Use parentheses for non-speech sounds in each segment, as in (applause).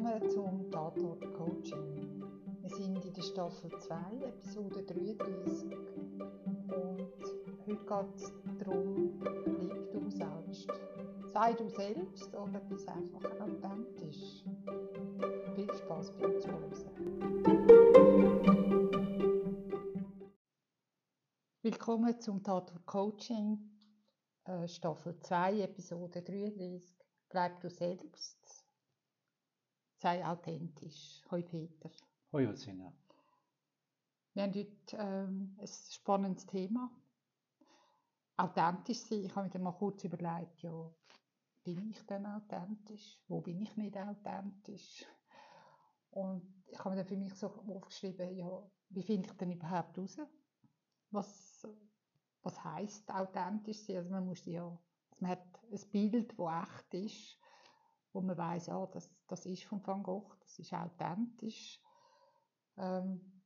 Willkommen zum Tatort Coaching. Wir sind in der Staffel 2, Episode 33. Und heute geht es darum, bleib du selbst. Sei du selbst oder bist einfach authentisch. Viel Spaß beim Zuhören. Willkommen zum Tatort Coaching, äh, Staffel 2, Episode 33. Bleib du selbst. Sei authentisch. Hoi Peter. Hoi Josina. Wir haben heute ähm, ein spannendes Thema. Authentisch sein. Ich habe mir dann mal kurz überlegt, ja, bin ich denn authentisch? Wo bin ich nicht authentisch? Und ich habe mir dann für mich so aufgeschrieben, ja, wie finde ich denn überhaupt heraus? Was, was heisst authentisch sein? Also man muss ja, man hat ein Bild, das echt ist wo man weiß, ja, das, das ist von Van Gogh, das ist authentisch. Ähm,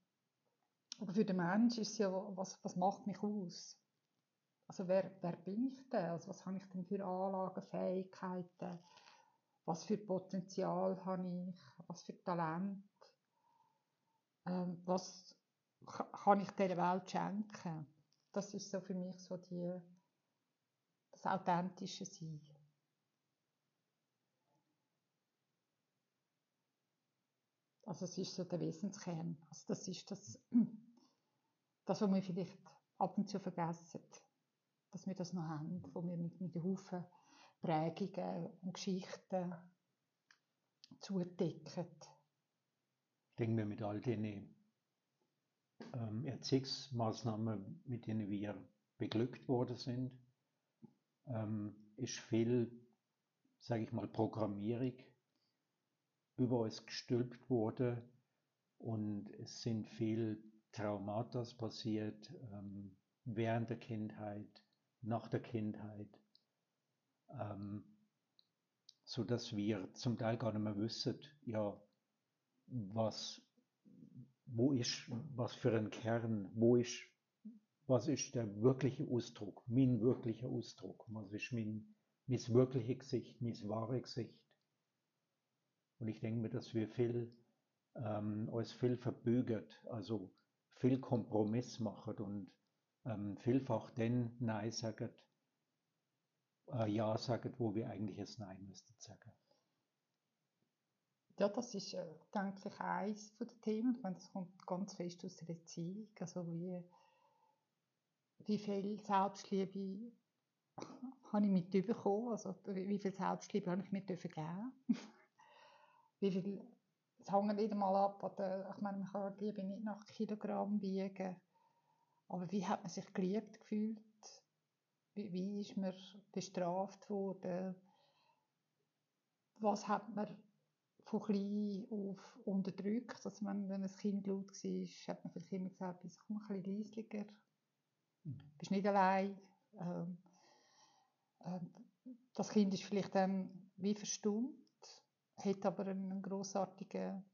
aber für den Mensch ist ja, was, was macht mich aus? Also wer, wer bin ich denn? Also was habe ich denn für Anlagen, Fähigkeiten? Was für Potenzial habe ich? Was für Talent? Ähm, was kann ich dieser Welt schenken? Das ist so für mich so die, das authentische Sein. Also es ist so der Wesenskern. Also das ist das, (clears throat) das, was wir vielleicht ab und zu vergessen, dass wir das noch haben, wo wir mit, mit Haufen Prägungen und Geschichten zudecken. Ich denke mir mit all den ähm, Erziehungsmaßnahmen, mit denen wir beglückt worden sind, ähm, ist viel, sage ich mal, Programmierung über uns gestülpt wurde und es sind viel Traumata passiert ähm, während der Kindheit, nach der Kindheit, ähm, so dass wir zum Teil gar nicht mehr wissen, ja, was, wo ist, was für ein Kern, wo ist, was ist der wirkliche Ausdruck, mein wirklicher Ausdruck, was ist mein, mein wirkliches Gesicht, mein wahres Gesicht. Und ich denke mir, dass wir viel, ähm, uns viel verbügert, also viel Kompromiss machen und ähm, vielfach den Nein sagen, äh, Ja sagen, wo wir eigentlich es Nein müssten sagen. Ja, das ist, äh, ich, eines der Themen. Ich meine, das kommt ganz fest aus der Erziehung. Also wie, wie viel Selbstliebe habe ich mitbekommen? Also wie viel Selbstliebe habe ich mir geben wie viel, es hängt nicht einmal ab, der, ich meine, man kann Liebe nicht nach Kilogramm wiegen, aber wie hat man sich geliebt gefühlt? Wie, wie ist man bestraft worden? Was hat man von klein auf unterdrückt? Also wenn, wenn ein Kind laut war, hat man vielleicht immer gesagt, bist komm ein bisschen leislicher, mhm. bist nicht allein. Ähm, ähm, das Kind ist vielleicht dann wie verstummt hat aber einen großartigen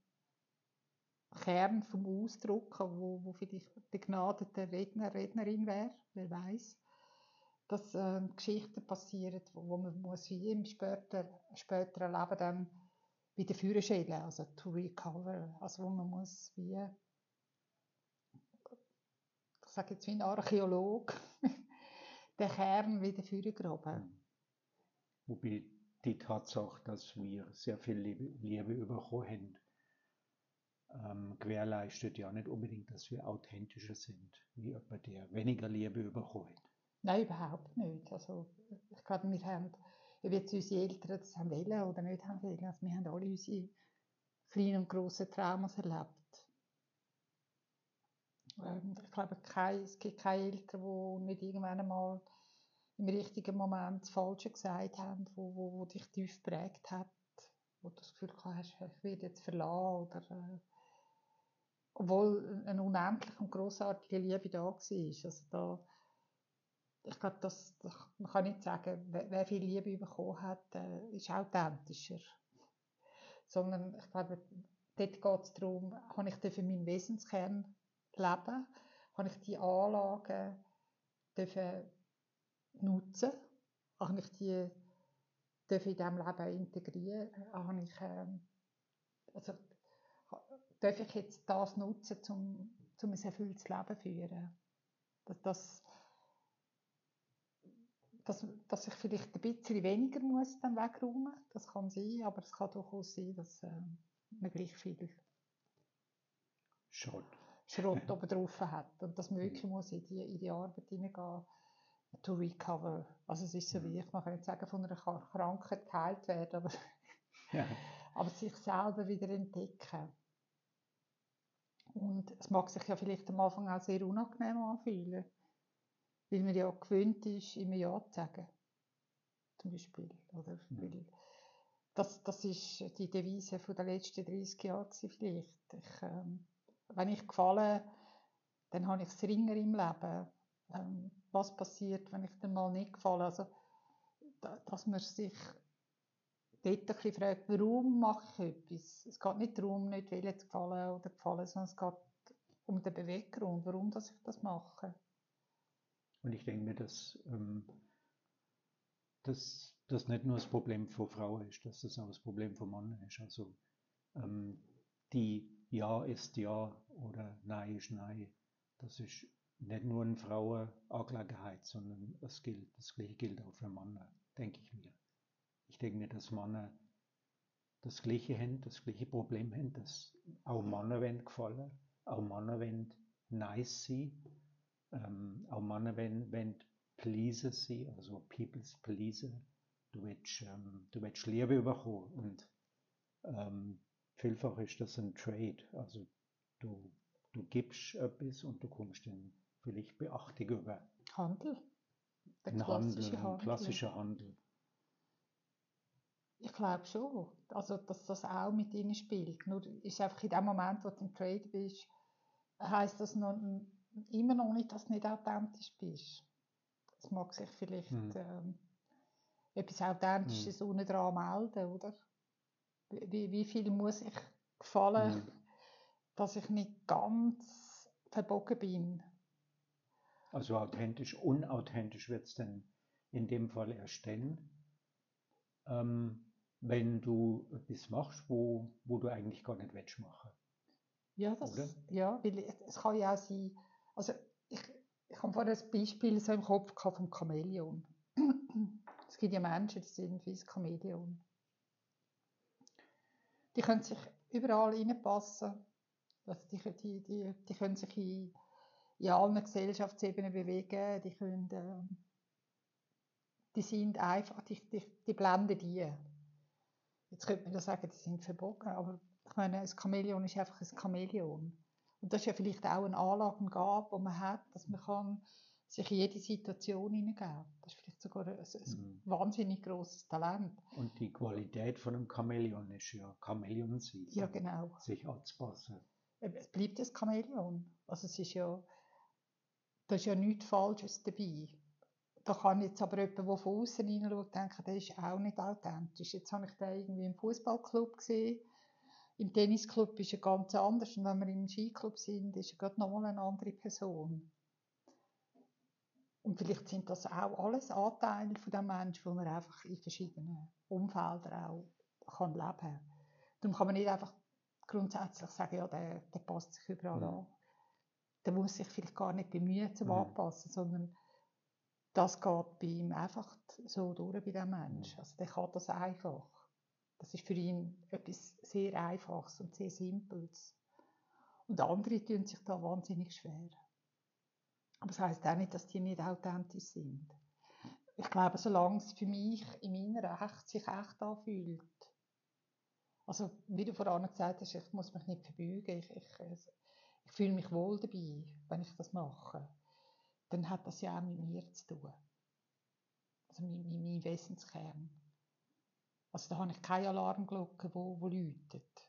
Kern vom Ausdruck, wo, wo vielleicht begnadete Redner, Rednerin wäre, wer weiß, dass äh, Geschichten passieren, wo, wo man muss wie im später, späteren Leben dann wieder führen also to recover, also wo man muss wie ich sage jetzt wie ein Archäolog (laughs) den Kern wieder führen graben. Wobei die Tatsache, dass wir sehr viel Liebe haben, ähm, gewährleistet ja nicht unbedingt, dass wir authentischer sind, wie jemand, der weniger Liebe hat. Nein, überhaupt nicht. Also, ich glaube, wir haben, ob jetzt unsere Eltern das haben wollen oder nicht haben wollen, also wir haben alle unsere kleinen und grossen Traumas erlebt. Ähm, ich glaube, kein, es gibt keine Eltern, die nicht irgendwann einmal im richtigen Moment das Falsche gesagt haben, wo, wo, wo dich tief geprägt hat, wo du das Gefühl hast, ich werde jetzt verlassen oder äh, obwohl eine unendliche und großartige Liebe da war. Also da, ich glaube, das, das, man kann nicht sagen, wer, wer viel Liebe bekommen hat, äh, ist authentischer. Sondern ich glaube, dort geht es darum, habe ich für meinen Wesenskern leben, habe ich die Anlagen dürfen nutzen? Habe ich die darf in diesem Leben integrieren? Habe ich ähm, Also darf ich jetzt das nutzen, um, um ein erfülltes Leben zu führen? Dass, dass, dass, dass ich vielleicht ein bisschen weniger muss dann wegräumen das kann sein, aber es kann durchaus sein, dass äh, man gleich viel Schrott, Schrott (laughs) oben drauf hat und dass man wirklich muss in die, in die Arbeit hineingehen to recover. Also es ist so wie, ich kann nicht sagen, von einer Krankheit geheilt werden, aber, (laughs) ja. aber sich selber wieder entdecken. Und es mag sich ja vielleicht am Anfang auch sehr unangenehm anfühlen, weil man ja gewöhnt ist, immer Ja zu sagen. Zum Beispiel. Oder? Mhm. Weil das, das ist die Devise der letzten 30 Jahre vielleicht. Ich, ähm, wenn ich gefalle, dann habe ich es ringer im Leben. Ähm, was passiert, wenn ich dann mal nicht gefalle? Also, dass man sich dort ein bisschen fragt, warum mache ich etwas? Es geht nicht darum, nicht zu gefallen oder gefallen, sondern es geht um den Beweggrund, warum dass ich das mache. Und ich denke mir, dass, ähm, dass das nicht nur das Problem von Frauen ist, dass das auch das Problem von Männern ist. Also ähm, die Ja ist Ja oder Nein ist Nein, das ist nicht nur eine Frauenangelegenheit, sondern es gilt, das Gleiche gilt auch für Männer, denke ich mir. Ich denke mir, dass Männer das Gleiche haben, das gleiche Problem haben, dass auch Männer wollen gefallen, auch Männer wollen nice sein, ähm, auch Männer wollen, wollen pleaser sein, also people's pleaser. Du willst, ähm, du willst Liebe bekommen und ähm, vielfach ist das ein Trade, also du, du gibst etwas und du kommst dann vielleicht Beachtung über. Handel. Der ein klassische Handel, Handel. klassischer Handel. Ich glaube schon, also, dass das auch mit ihnen spielt. Nur ist einfach in dem Moment, wo du im Trade bist, heisst das noch, immer noch nicht, dass du nicht authentisch bist. Es mag sich vielleicht hm. ähm, etwas Authentisches hm. unten dran melden, oder? Wie, wie viel muss ich gefallen, hm. dass ich nicht ganz verbogen bin? Also authentisch, unauthentisch wird es denn in dem Fall erstellen, ähm, wenn du etwas machst, wo, wo du eigentlich gar nicht willst machen. Ja, das, Oder? ja, weil es kann ja auch sein, also ich, ich habe vorhin ein Beispiel so im Kopf vom Chamäleon. es gibt ja Menschen, die sind wie ein Chamäleon. Die können sich überall reinpassen. Also die, die, die, die können sich in in allen Gesellschaftsebenen bewegen, die können, äh, die sind einfach, die, die, die blenden die. Jetzt könnte man ja sagen, die sind verbogen, aber ich meine, ein Chamäleon ist einfach ein Chamäleon. Und das ist ja vielleicht auch eine Anlagengabe, die man hat, dass man kann sich in jede Situation hineingeben. Das ist vielleicht sogar ein, ein mhm. wahnsinnig großes Talent. Und die Qualität von einem Chamäleon ist ja Chamäleon sein. Ja, genau. Sich anzupassen. Es bleibt ein Chamäleon. Also es ist ja, da ist ja nichts Falsches dabei. Da kann jetzt aber jemand, der von außen hineinschaut, denken, der ist auch nicht authentisch. Jetzt habe ich den irgendwie im Fußballclub gesehen. Im Tennisclub ist er ganz anders. Und wenn wir im Skiclub sind, ist er gerade nochmal eine andere Person. Und vielleicht sind das auch alles Anteile von dem Menschen, die man einfach in verschiedenen Umfeldern auch kann leben kann. Darum kann man nicht einfach grundsätzlich sagen, ja, der, der passt sich überall ja. an der muss sich vielleicht gar nicht bemühen zum mhm. Anpassen, sondern das geht bei ihm einfach so durch bei dem Mensch. Mhm. Also der kann das einfach. Das ist für ihn etwas sehr Einfaches und sehr Simples. Und andere tun sich da wahnsinnig schwer. Aber das heißt auch nicht, dass die nicht authentisch sind. Ich glaube, solange es für mich in meiner Recht sich echt anfühlt, also wie du vorhin gesagt hast, ich muss mich nicht verbeugen, ich, ich, ich fühle mich wohl dabei, wenn ich das mache, dann hat das ja auch mit mir zu tun. Also mit, mit meinem Wesenskern. Also da habe ich keine Alarmglocke, wo, wo läutet.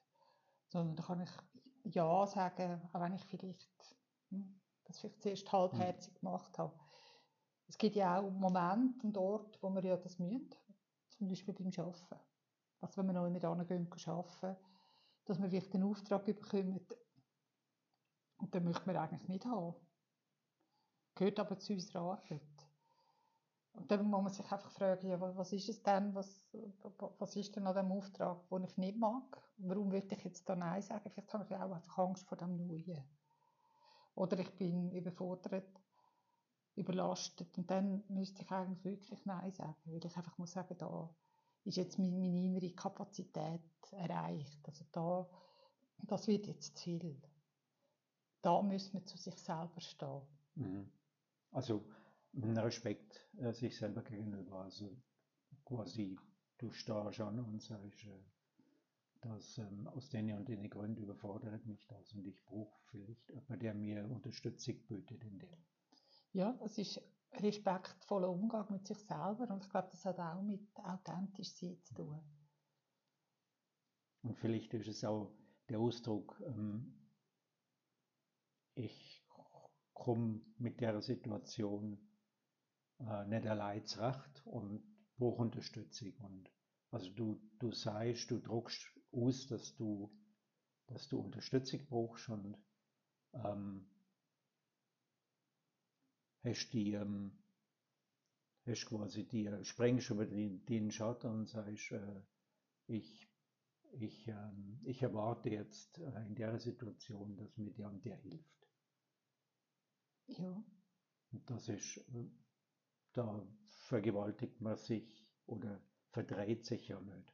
Sondern da kann ich Ja sagen, auch wenn ich vielleicht hm, das vielleicht zuerst halbherzig mhm. gemacht habe. Es gibt ja auch Momente und Orte, wo wir ja das müssen. Zum Beispiel beim Arbeiten. Also wenn wir noch nicht angehen arbeiten, dass wir vielleicht den Auftrag bekommen, und den möchte man eigentlich nicht haben. Gehört aber zu unserer Arbeit. Und dann muss man sich einfach fragen, ja, was ist es denn, was, was ist denn an dem Auftrag, den ich nicht mag? Warum will ich jetzt da Nein sagen? Vielleicht habe ich auch einfach Angst vor dem Neuen. Oder ich bin überfordert, überlastet und dann müsste ich eigentlich wirklich Nein sagen, weil ich einfach muss sagen, da ist jetzt meine, meine innere Kapazität erreicht. Also da, das wird jetzt zu viel. Da muss man zu sich selber stehen. Mhm. Also Respekt äh, sich selber gegenüber. Also quasi du stehst an und sagst, äh, dass ähm, aus den und den Gründen überfordert mich das und ich brauche vielleicht jemanden, der mir Unterstützung bietet in dem. Ja, es ist respektvoller Umgang mit sich selber und ich glaube, das hat auch mit authentisch sein zu tun. Und vielleicht ist es auch der Ausdruck, ähm, ich komme mit der Situation äh, nicht allein zurecht und brauche Unterstützung. Und also du, du sagst, du druckst aus, dass du, dass du Unterstützung brauchst und ähm, hast die, ähm, hast quasi die, sprengst über den, den Schatten und sagst, äh, ich, ich, ähm, ich erwarte jetzt äh, in der Situation, dass mir der und der hilft. Ja. Und das ist, äh, da vergewaltigt man sich oder verdreht sich ja nicht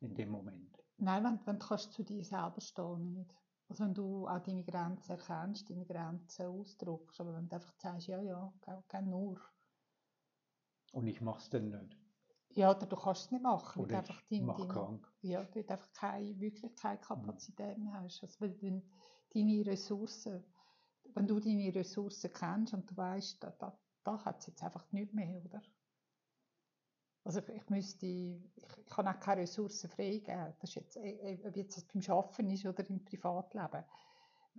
in dem Moment. Nein, wenn, wenn kannst du zu dir selber stehen nicht. Also wenn du auch deine Grenzen erkennst, deine Grenzen ausdrückst, aber wenn du einfach sagst, ja, ja, kein nur. Und ich mache es dann nicht. Ja, oder du kannst es nicht machen. Oder einfach ich mache krank. Ja, weil du einfach keine, wirklich keine Kapazität mehr hast. Also wenn deine Ressourcen, wenn du deine Ressourcen kennst und du weißt, da, da, da hat es jetzt einfach nicht mehr, oder? Also ich, ich müsste, ich, kann auch keine Ressourcen freigeben. Das ist jetzt, äh, äh, ob jetzt das beim Arbeiten ist oder im Privatleben.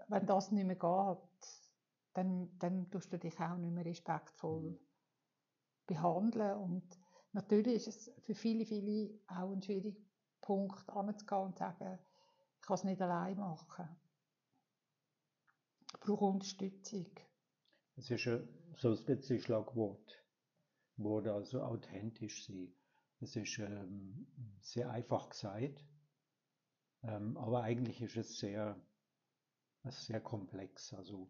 Wenn das nicht mehr geht, dann, dann tust du dich auch nicht mehr respektvoll mhm. behandeln. Und natürlich ist es für viele, viele auch ein schwieriger Punkt, anzugehen und zu sagen, ich kann es nicht allein machen. Brauche Unterstützung. Es ist ein, so ein bisschen Schlagwort wurde also authentisch sein. Es ist ähm, sehr einfach gesagt, ähm, aber eigentlich ist es sehr, sehr komplex. Also,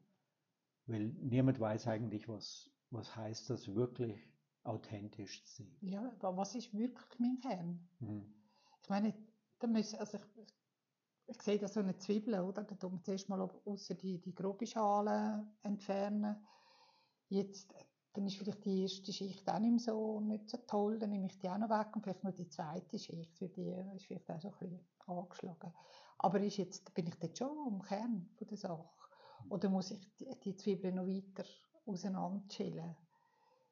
weil niemand weiß eigentlich, was, was heißt das wirklich authentisch zu sein. Ja, aber was ist wirklich mein Kern? Mhm. Ich meine, da müssen, also ich, ich sehe da so eine Zwiebel, oder? Da tun wir zuerst mal außer die, die grobe Schale entfernen. Jetzt dann ist vielleicht die erste Schicht auch nicht, so, nicht so toll, dann nehme ich die auch noch weg und vielleicht noch die zweite Schicht, für die ist vielleicht auch so ein bisschen angeschlagen. Aber ist jetzt, bin ich dort schon am Kern von der Sache? Oder muss ich die, die Zwiebeln noch weiter auseinanderschälen?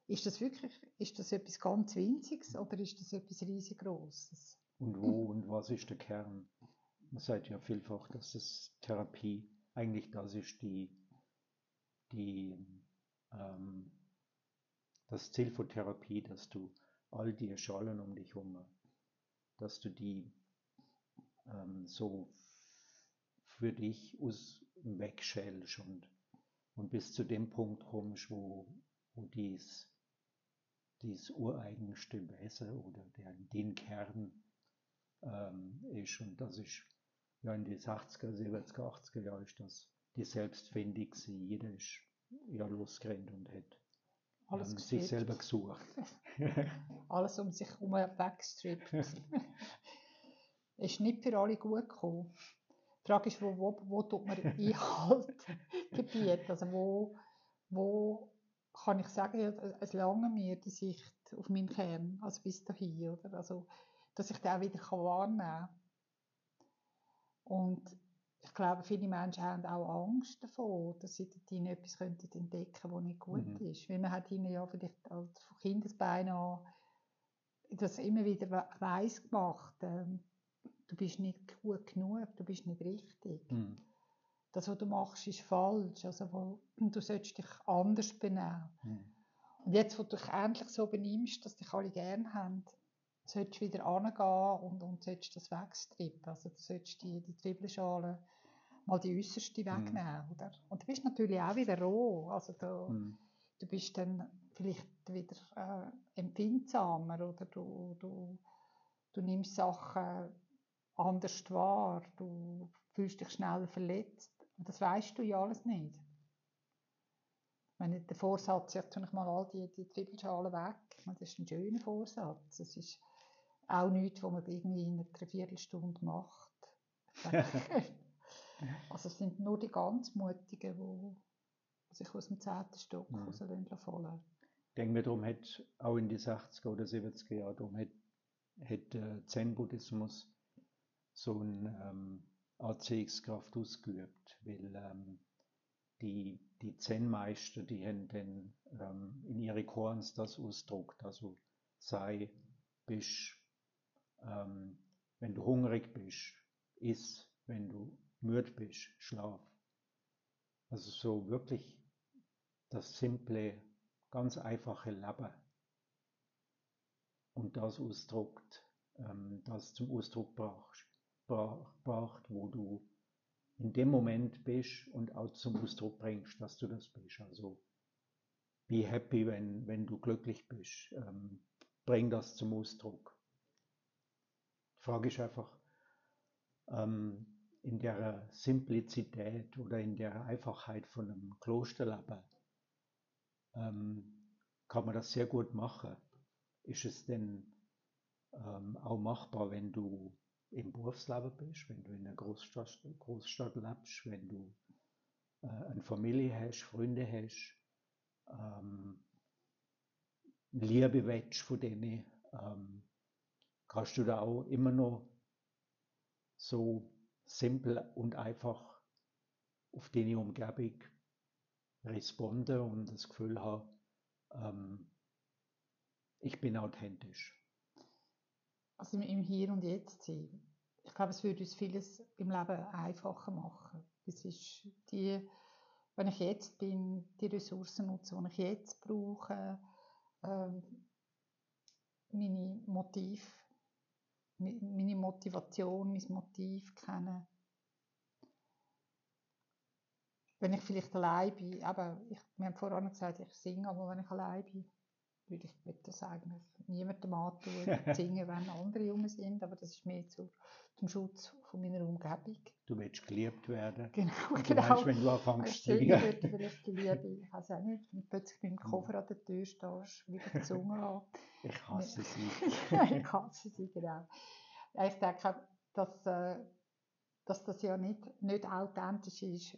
Ist das wirklich, ist das etwas ganz Winziges oder ist das etwas riesig Grosses? Und wo und was ist der Kern? Man sagt ja vielfach, dass das Therapie eigentlich das ist, die, die ähm, das Ziel von Therapie, dass du all die Schalen um dich herum, dass du die ähm, so für dich aus wegschälst und, und bis zu dem Punkt kommst, wo, wo dies, dies ureigenste Wesen oder der, den Kern ähm, ist. Und das ist ja in den 80er, 70er, 80er Jahren ist das die selbstfindig sie. Jeder ist ja losgerannt und hat alles um sich selber gesucht. (laughs) (laughs) Alles um sich herum weggestrippt. (laughs) ist nicht für alle gut gekommen. Die Frage ist, wo, wo, wo tut man Einhaltgebiet? Also wo, wo kann ich sagen, es lange mir die Sicht auf meinen Kern, also bis dahin, oder? Also, dass ich den auch wieder wahrnehmen kann. Und ich glaube, viele Menschen haben auch Angst davor, dass sie dort etwas entdecken könnten, was nicht gut mhm. ist. Weil man hat ihnen ja vielleicht von Kindesbeinen an das immer wieder weiss gemacht, ähm, du bist nicht gut genug, du bist nicht richtig. Mhm. Das, was du machst, ist falsch. Also, wo, du solltest dich anders benehmen. Mhm. Und jetzt, wo du dich endlich so benimmst, dass dich alle gerne haben, solltest wieder angehen und, und solltest das wegstrippen. Also du solltest die, die Zwiebelschale mal die äußerste mhm. wegnehmen, oder? Und du bist natürlich auch wieder roh. Also du, mm. du bist dann vielleicht wieder äh, empfindsamer oder du, du, du nimmst Sachen anders wahr, du fühlst dich schnell verletzt. Und das weißt du ja alles nicht. Wenn der Vorsatz, ich tue mal all die, die Zwiebelschalen weg, das ist ein schöner Vorsatz. Das ist auch nichts, was man irgendwie in einer Viertelstunde macht. (laughs) also es sind nur die ganz Mutigen, die sich aus dem zehnten Stock mhm. fallen Ich denke mir, darum hat auch in die 60er oder 70er Jahren, darum hat, hat Zen-Buddhismus so eine ähm, Anziehungskraft ausgeübt, weil ähm, die, die Zen-Meister, die haben dann ähm, in ihre Korns das ausdruckt, also sei, bist, ähm, wenn du hungrig bist, iss, wenn du müde bist, schlaf. Also so wirklich das simple, ganz einfache Leben. Und das ausdruckt, ähm, das zum Ausdruck brauchst braucht, wo du in dem Moment bist und auch zum Ausdruck bringst, dass du das bist. Also be happy, wenn, wenn du glücklich bist. Ähm, bring das zum Ausdruck. Frage ist einfach, ähm, in der Simplizität oder in der Einfachheit von einem Klosterleben ähm, kann man das sehr gut machen. Ist es denn ähm, auch machbar, wenn du im Berufsleben bist, wenn du in einer Großstadt, Großstadt lebst, wenn du äh, eine Familie hast, Freunde hast, ähm, Liebe willst von denen, ähm, kannst du da auch immer noch so simpel und einfach auf deine Umgebung responden und das Gefühl haben, ähm, ich bin authentisch also im Hier und Jetzt sein. Ich glaube, es würde uns vieles im Leben einfacher machen. Es ist die, wenn ich jetzt bin, die Ressourcen nutze, die ich jetzt brauche, ähm, meine Motiv, meine Motivation, mein Motiv kennen. Wenn ich vielleicht allein bin, aber ich, wir haben vorhin gesagt, ich singe, aber wenn ich allein bin, würde ich das eigentlich niemandem antun, (laughs) singen, wenn andere rum sind, aber das ist mehr zu, zum Schutz von meiner Umgebung. Du willst geliebt werden. (laughs) Genau, und genau. Weißt, wenn du anfängst zu singen. Ich vielleicht die Liebe, (laughs) ich weiß auch nicht, wenn du plötzlich mit dem Koffer an der Tür stehst, wieder die Zunge an. Ich hasse sie. ich hasse sie, genau. Ich denke, dass, äh, dass das ja nicht, nicht authentisch ist,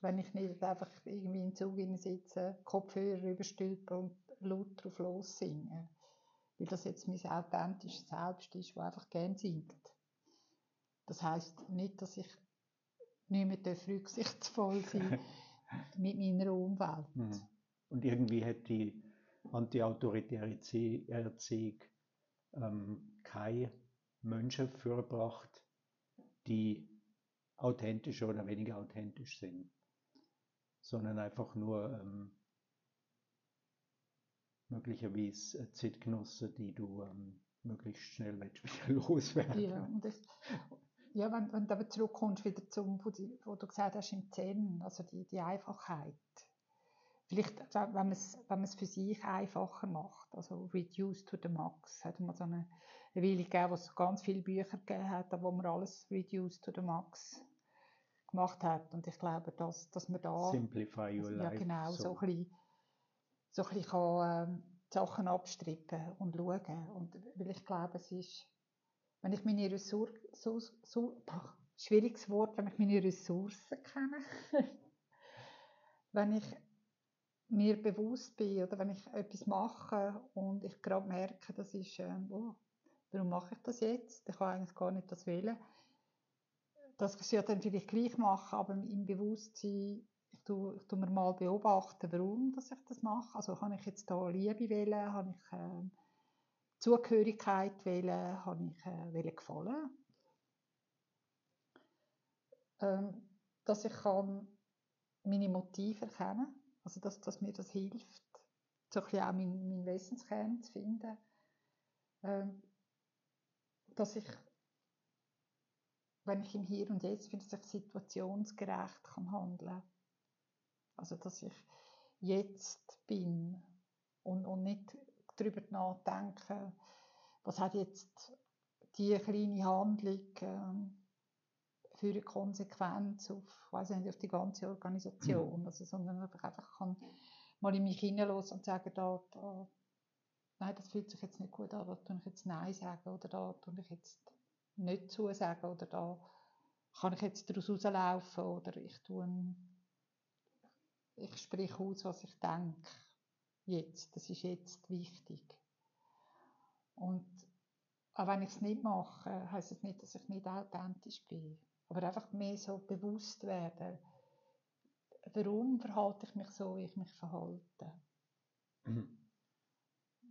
wenn ich nicht einfach irgendwie in den Zug sitze, Kopfhörer überstülpe und laut drauf los singen. Weil das jetzt mein authentisches Selbst ist, das einfach gern singt. Das heisst nicht, dass ich nicht mehr rücksichtsvoll sein (laughs) mit meiner Umwelt. Mhm. Und irgendwie hat die antiautoritäre Erziehung ähm, keine Menschen vorgebracht, die authentisch oder weniger authentisch sind, sondern einfach nur ähm, möglicherweise Zeitgenossen, die du ähm, möglichst schnell wieder (laughs) loswerden Ja, und das, ja wenn, wenn du aber zurückkommst wieder zum, wo, du gesagt hast, im Zen, also die, die Einfachheit. Vielleicht, wenn man es wenn für sich einfacher macht, also reduce to the max, hat man so eine, Weile gegeben, wo es ganz viele Bücher gegeben hat, wo man alles reduce to the max gemacht hat. Und ich glaube, dass, dass man da... Simplify your ja, life. Ja, genau, so, so ein bisschen so ein bisschen kann, ähm, Sachen abstrippen und schauen. Und weil ich glaube, es ist, wenn ich meine Ressourcen, so, so, schwieriges Wort, wenn ich meine Ressourcen kenne, (laughs) wenn ich mir bewusst bin oder wenn ich etwas mache und ich gerade merke, das ist, ähm, oh, warum mache ich das jetzt? Ich kann eigentlich gar nicht das wählen. Das ich ja dann vielleicht gleich machen, aber im Bewusstsein, ich tue, mir mal beobachten, warum dass ich das mache. Also habe ich jetzt da Liebe wählen, habe ich äh, Zugehörigkeit wählen, habe ich äh, wählen gefallen. Ähm, dass ich kann meine Motive erkennen, also dass, dass mir das hilft, so ein auch meinen mein Wesenskern zu finden. Ähm, dass ich wenn ich im Hier und Jetzt bin, dass ich situationsgerecht kann handeln also, dass ich jetzt bin und, und nicht darüber nachdenken, was hat jetzt die kleine Handlung ähm, für eine Konsequenz auf, weiß nicht, auf die ganze Organisation, also, sondern einfach, einfach kann mal in mich hineinlassen und sagen, da, da, nein, das fühlt sich jetzt nicht gut an, da tue ich jetzt Nein sagen oder da tue ich jetzt nicht zusagen oder da kann ich jetzt daraus rauslaufen oder ich tue ich spreche aus, was ich denke. Jetzt, das ist jetzt wichtig. Und auch wenn ich es nicht mache, heißt es nicht, dass ich nicht authentisch bin. Aber einfach mehr so bewusst werden, warum verhalte ich mich so, wie ich mich verhalte. Mhm.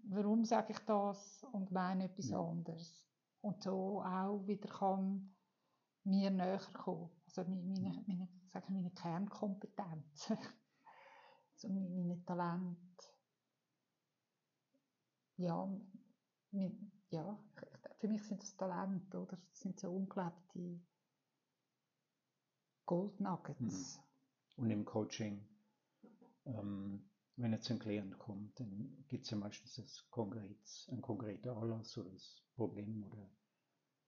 Warum sage ich das und meine etwas ja. anderes? Und so auch wieder kann mir näher kommen. Also meine, meine, sagen meine Kernkompetenz. (laughs) also meine Talente. Ja, mein, ja, für mich sind das Talente, oder? Das sind so unglaubliche Goldnuggets. Mhm. Und im Coaching, ähm, wenn jetzt ein Klient kommt, dann gibt es ja meistens das Konkret, ein konkreter Anlass oder das Problem oder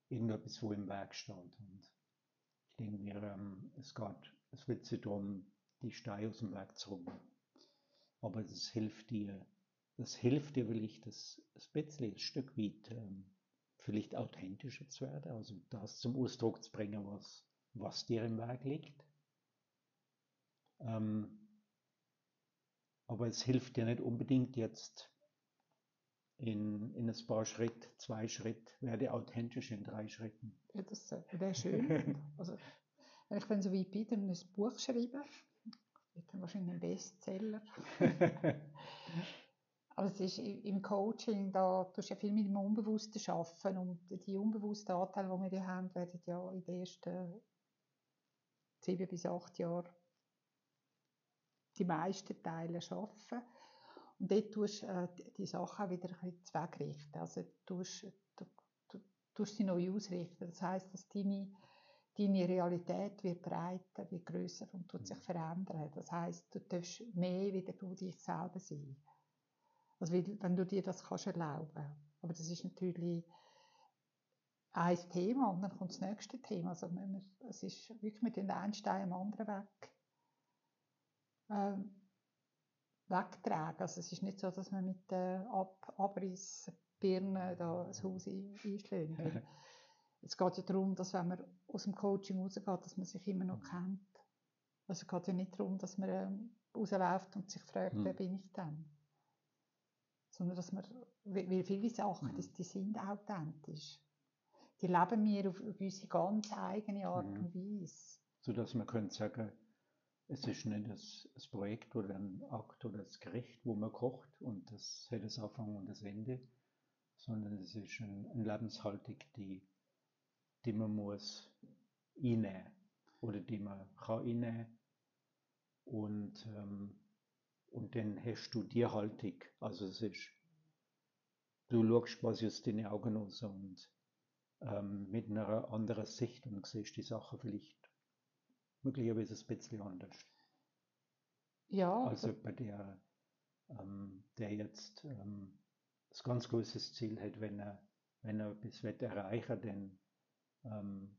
irgendetwas, wo im Weg steht. Und ich denke mir, ähm, es geht, es wird sich darum, die Steine aus dem Weg zu räumen. Aber das hilft dir, das hilft dir wirklich, das, das ein Stück weit ähm, vielleicht authentischer zu werden, also das zum Ausdruck zu bringen, was, was dir im Weg liegt. Ähm, aber es hilft dir nicht unbedingt jetzt in, in ein paar Schritt, zwei Schritt, werde authentisch in drei Schritten. Ja, das wäre schön. (laughs) also, wenn ich dann so weit bin, dann ein Buch schreiben, wird wahrscheinlich ein Bestseller. (laughs) Aber es ist im Coaching, da tust du ja viel mit dem Unbewussten arbeiten und die unbewussten Anteile, die wir haben, werden ja in den ersten sieben bis acht Jahren die meisten Teile schaffen. Und dort tust du äh, die Sachen auch wieder ein bisschen zweckrichten. Also du tust, du, du, tust sie neu ausrichten. Das heisst, dass deine, deine Realität wird breiter, wird grösser und tut sich verändern. Das heisst, du darfst mehr wieder du dich selber sein. Also wenn du dir das kannst erlauben. Aber das ist natürlich ein Thema und dann kommt das nächste Thema. Also es ist wirklich mit den einen Stein am anderen weg ähm, wegtragen. Also es ist nicht so, dass man mit der Ab Abrissbirne da das Haus einschlägt. (laughs) es geht ja darum, dass wenn man aus dem Coaching rausgeht, dass man sich immer noch kennt. Also es geht ja nicht darum, dass man ähm, rausläuft und sich fragt, hm. wer bin ich denn? Sondern dass man, weil viele Sachen, hm. das, die sind authentisch. Die leben wir auf, auf unsere ganz eigene Art hm. und Weise. Sodass man könnte sagen, es ist nicht das, das Projekt oder ein Akt oder das Gericht, wo man kocht und das hat das Anfang und das Ende, sondern es ist ein, eine Lebenshaltung, die, die man muss einnehmen oder die man kann einnehmen und, ähm, und dann hast du die Haltung, also es ist, du schaust quasi aus deinen Augen aus und ähm, mit einer anderen Sicht und siehst die Sache vielleicht möglicherweise ein bisschen anders. Ja. Also bei der, ähm, der jetzt ähm, das ganz großes Ziel hat, wenn er, wenn er etwas erreichen dann ähm,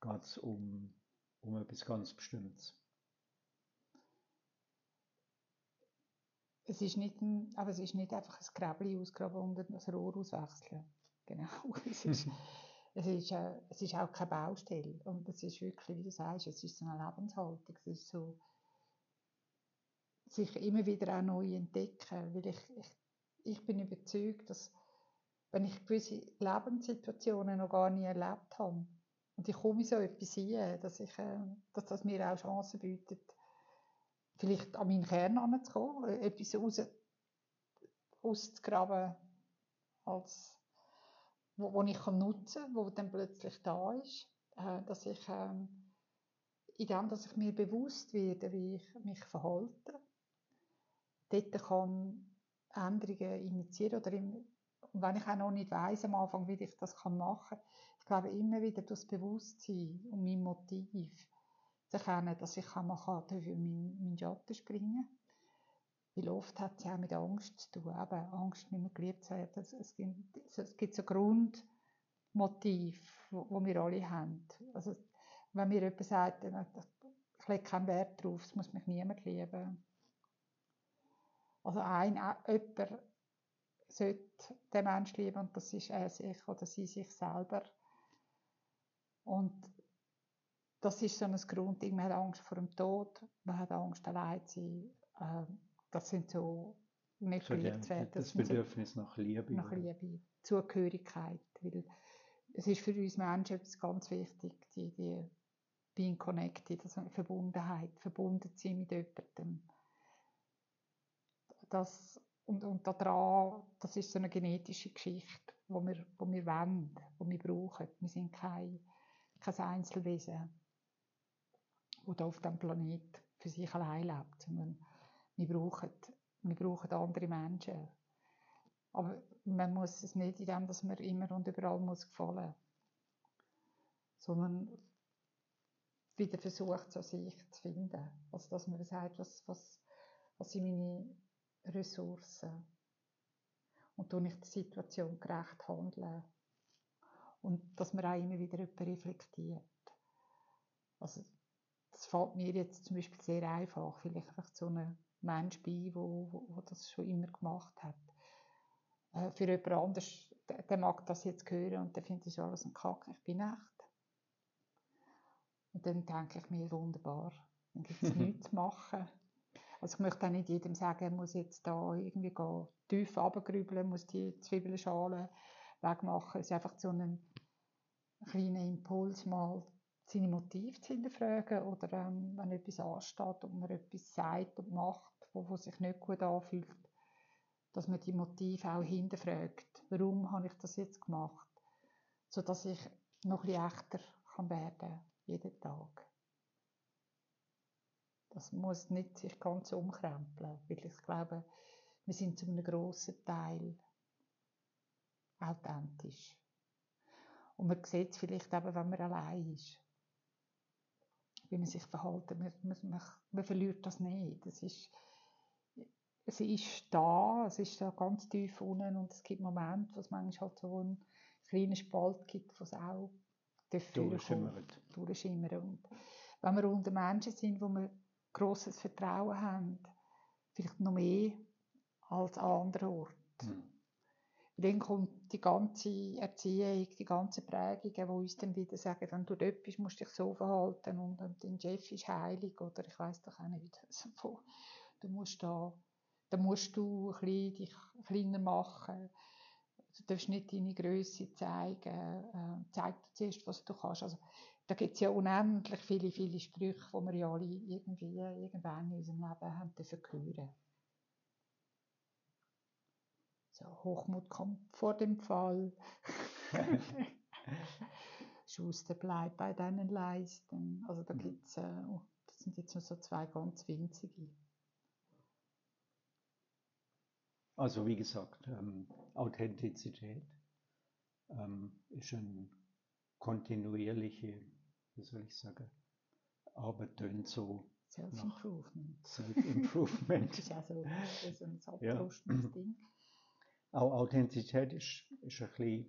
geht es um, um etwas ganz Bestimmtes. Es ist nicht ein, aber es ist nicht einfach ein Gräbli ausgraben und ein Rohr auswechseln. Genau. (laughs) Es ist, (laughs) es ist, äh, es ist auch keine Baustelle. Und es ist wirklich, wie du sagst, es ist so eine Lebenshaltung. Es ist so, sich immer wieder auch neu entdecken. Weil ich, ich, ich bin überzeugt, dass wenn ich gewisse Lebenssituationen noch gar nie erlebt habe. Und ich komme in so etwas hin, dass, ich, äh, dass das mir auch Chancen bietet, vielleicht an meinen Kern heranzukommen, etwas raus, auszugraben als wo, wo ich kann nutzen kann, wo dann plötzlich da ist, äh, dass ich ähm, in dem, dass ich mir bewusst werde, wie ich mich verhalte, dort kann Änderungen initiieren oder im, und wenn ich auch noch nicht weiß am Anfang, wie ich das machen kann, ich glaube immer wieder das Bewusstsein und mein Motiv zu erkennen, dass ich auch mal dafür meinen, meinen Schatten springen Weil oft hat es ja auch mit Angst zu tun, eben Angst, nicht mehr geliebt zu werden. Es gibt, es gibt so Grundmotiv, wo, wir alle haben. Also, wenn mir jemand sagt, ich lege keinen Wert drauf, es muss mich niemand lieben. Also ein, jemand sollte den Menschen lieben und das ist er sich oder sie sich selber. Und das ist so ein Grundding. Man hat Angst vor dem Tod, man hat Angst, allein zu sein. Ähm, das sind so nicht So der, geliebt werden. das so Bedürfnis nach Liebe. nach? Liebe, Zugehörigkeit. Weil es ist für uns Menschen etwas ganz wichtig, die, die Being Connected, also Verbundenheit, verbunden zu sein mit jemandem. Das, und, und daran, das ist so eine genetische Geschichte, wo wir, wo wir wollen, wo wir brauchen. Wir sind kein, kein Einzelwesen, das auf diesem Planet für sich allein lebt, sondern wir brauchen, wir brauchen andere Menschen. Aber man muss es nicht in dem, dass man immer und überall muss gefallen sondern wieder versucht, so sich zu finden. Also, dass man sagt, was, was, was sind meine Ressourcen? Und tue ich der Situation gerecht handeln? Und dass man auch immer wieder jemanden reflektiert. Also, das fällt mir jetzt zum Beispiel sehr einfach, weil ich einfach so ein Mensch bin, wo, wo, das schon immer gemacht hat. Äh, für jemand anderes, der, der mag das jetzt hören und der findet das alles ein Kack, ich bin echt. Und dann denke ich mir, wunderbar, dann gibt es (laughs) nichts zu machen. Also ich möchte auch nicht jedem sagen, er muss jetzt da irgendwie gehen, tief runtergrübeln, muss die Zwiebelschalen wegmachen. Es ist einfach so ein kleiner Impuls, mal seine Motive zu hinterfragen oder ähm, wenn etwas ansteht und man etwas sagt und macht, wo, wo sich nicht gut anfühlt, dass man die Motive auch hinterfragt. Warum habe ich das jetzt gemacht? Sodass ich noch ein bisschen echter kann werden jeden Tag. Das muss nicht sich ganz umkrempeln, weil ich glaube, wir sind zu einem grossen Teil authentisch. Und man sieht es vielleicht eben, wenn man allein ist. Wie man sich verhält. Man, man, man, man verliert das nicht. Es ist, es ist da, es ist da ganz tief unten und es gibt Momente, wo es manchmal halt so einen kleinen Spalt gibt, wo es auch Durchschimmert. durchschimmern. Und wenn wir unter Menschen sind, wo wir grosses Vertrauen haben, vielleicht noch mehr als an anderen Orten. Mhm. Dann kommt die ganze Erziehung, die ganze Prägung, die uns dann wieder sagen, wenn du dort bist, musst du dich so verhalten und, und dein Chef ist heilig oder ich weiß doch auch nicht. (laughs) Also, du musst da, da musst du ein bisschen dich kleiner machen. Du darfst nicht deine Größe zeigen. Äh, zeig dir zuerst, was du kannst. Also, da gibt es ja unendlich viele, viele Sprüche, die wir ja alle irgendwie irgendwann in unserem Leben haben dürfen hören. So, Hochmut kommt vor dem Fall. (laughs) Schuster bleibt bei deinen Leisten. Also da Mhm. gibt's, äh, oh, das sind jetzt nur so zwei ganz winzige. Also wie gesagt, ähm, Authentizität ähm, ist eine kontinuierliche, wie soll ich sagen, Arbeit tönt so Self-Improvement. Self-Improvement. Das ist auch so, das ist ein Ja. abgerustenes (clears throat) Ding. Auch Authentizität ist, ist ein bisschen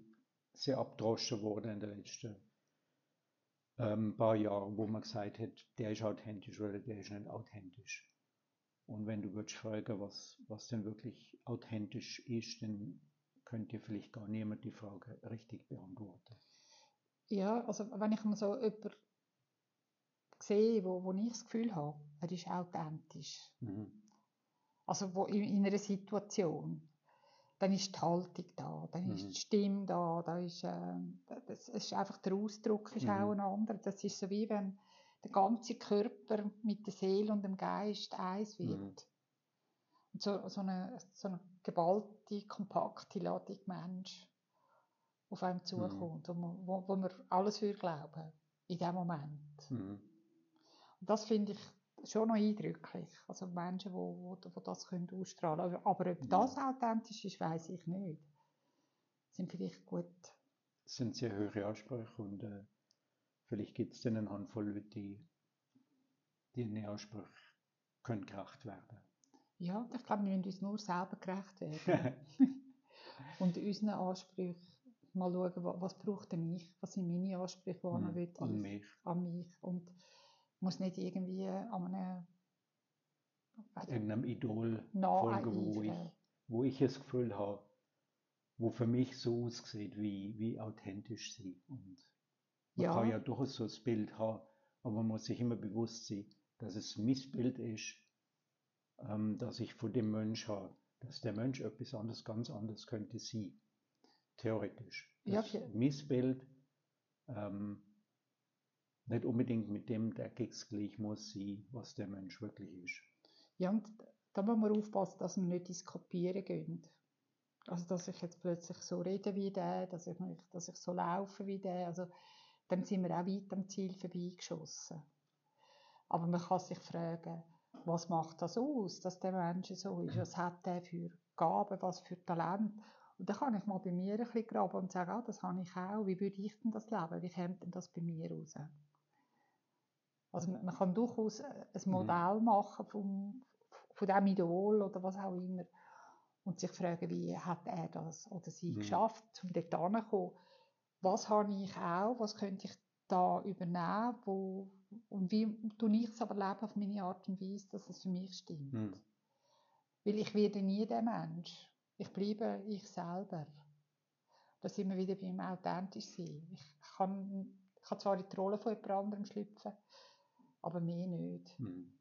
sehr abgedroschen worden in den letzten ähm, paar Jahren, wo man gesagt hat, der ist authentisch oder der ist nicht authentisch. Und wenn du würdest fragen, was, was denn wirklich authentisch ist, dann könnte vielleicht gar niemand die Frage richtig beantworten. Ja, also wenn ich mal so jemanden sehe, wo, wo ich das Gefühl habe, er ist authentisch. Mhm. Also wo in, in einer Situation, dann ist die Haltung da, dann ist Mhm. die Stimme da, da ist, äh, das ist einfach der Ausdruck ist Mhm. auch ein anderer. Das ist so wie wenn der ganze Körper mit der Seele und dem Geist eins wird. Mhm. Und so, so, eine, so eine geballte, kompakte Ladung Mensch auf Mhm. einem zukommt, wo, man- wo, wo wir alles für glauben, in dem Moment. Mhm. Und das finde ich schon noch eindrücklich. Also Menschen, die wo, wo, wo das können ausstrahlen können. Aber, aber ob Ja. das authentisch ist, weiß ich nicht. Sind vielleicht gut. Es sind sehr hohe Ansprüche und äh, vielleicht gibt es dann eine Handvoll Leute, die, die den Ansprüchen können gerecht werden. Ja, ich glaube, wir müssen uns nur selber gerecht werden. (laughs) und unseren Ansprüchen mal schauen, wa- was braucht denn ich, was sind meine Ansprüche, woran Hm, will ich, an mich. an mich. Und muss nicht irgendwie an einem ich, Irgendeinem Idol folgen, wo ich, wo ich das Gefühl habe, wo für mich so aussieht, wie, wie authentisch sie. Und man Ja. kann ja durchaus so das Bild haben, aber man muss sich immer bewusst sein, dass es ein Missbild ist, ähm, dass ich von dem Mensch habe, dass der Mensch etwas anderes, ganz anderes könnte sein. Theoretisch. Ja, Das für- Missbild ähm, nicht unbedingt mit dem Deckens gleich muss sein, was der Mensch wirklich ist. Ja, und da muss man aufpassen, dass wir nicht ins Kopieren gehen. Also, dass ich jetzt plötzlich so rede wie der, dass ich, mich, dass ich so laufe wie der. Also, dann sind wir auch weit am Ziel vorbeigeschossen. Aber man kann sich fragen, was macht das aus, dass der Mensch so ist? Was hat der für Gaben, was für Talent? Und dann kann ich mal bei mir ein bisschen graben und sagen, ah, das habe ich auch. Wie würde ich denn das leben? Wie kommt denn das bei mir raus? Also man kann durchaus äh, ein Modell machen vom, von diesem Idol oder was auch immer und sich fragen, wie hat er das oder sie Mhm. geschafft, um dort hinzukommen. Was habe ich auch, was könnte ich da übernehmen, wo, und wie tue ich es aber leben auf meine Art und Weise, dass es für mich stimmt. Hm. Weil ich werde nie der Mensch. Ich bleibe ich selber. Da sind wir wieder beim authentisch sein. Ich kann, ich kann zwar in die Rolle von jemand anderem schlüpfen, aber mehr nicht. Hm.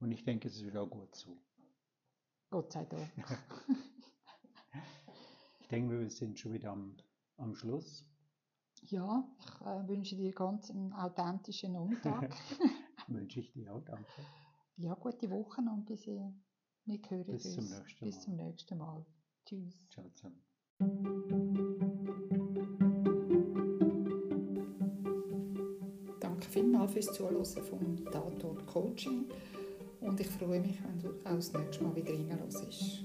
Und ich denke, es ist auch gut so. Gott sei Dank. (laughs) Ich denke, wir sind schon wieder am, am Schluss. Ja, ich äh, wünsche dir ganz einen authentischen Nachmittag. (laughs) Wünsche ich dir auch. Danke. ja, gute Woche und bis äh, wir hören Bis zum uns. nächsten Bis Mal. zum nächsten Mal. Tschüss. Ciao zusammen. Danke vielmals fürs Zuhören vom Tatort Coaching und ich freue mich, wenn du auch das nächste Mal wieder reinhörst.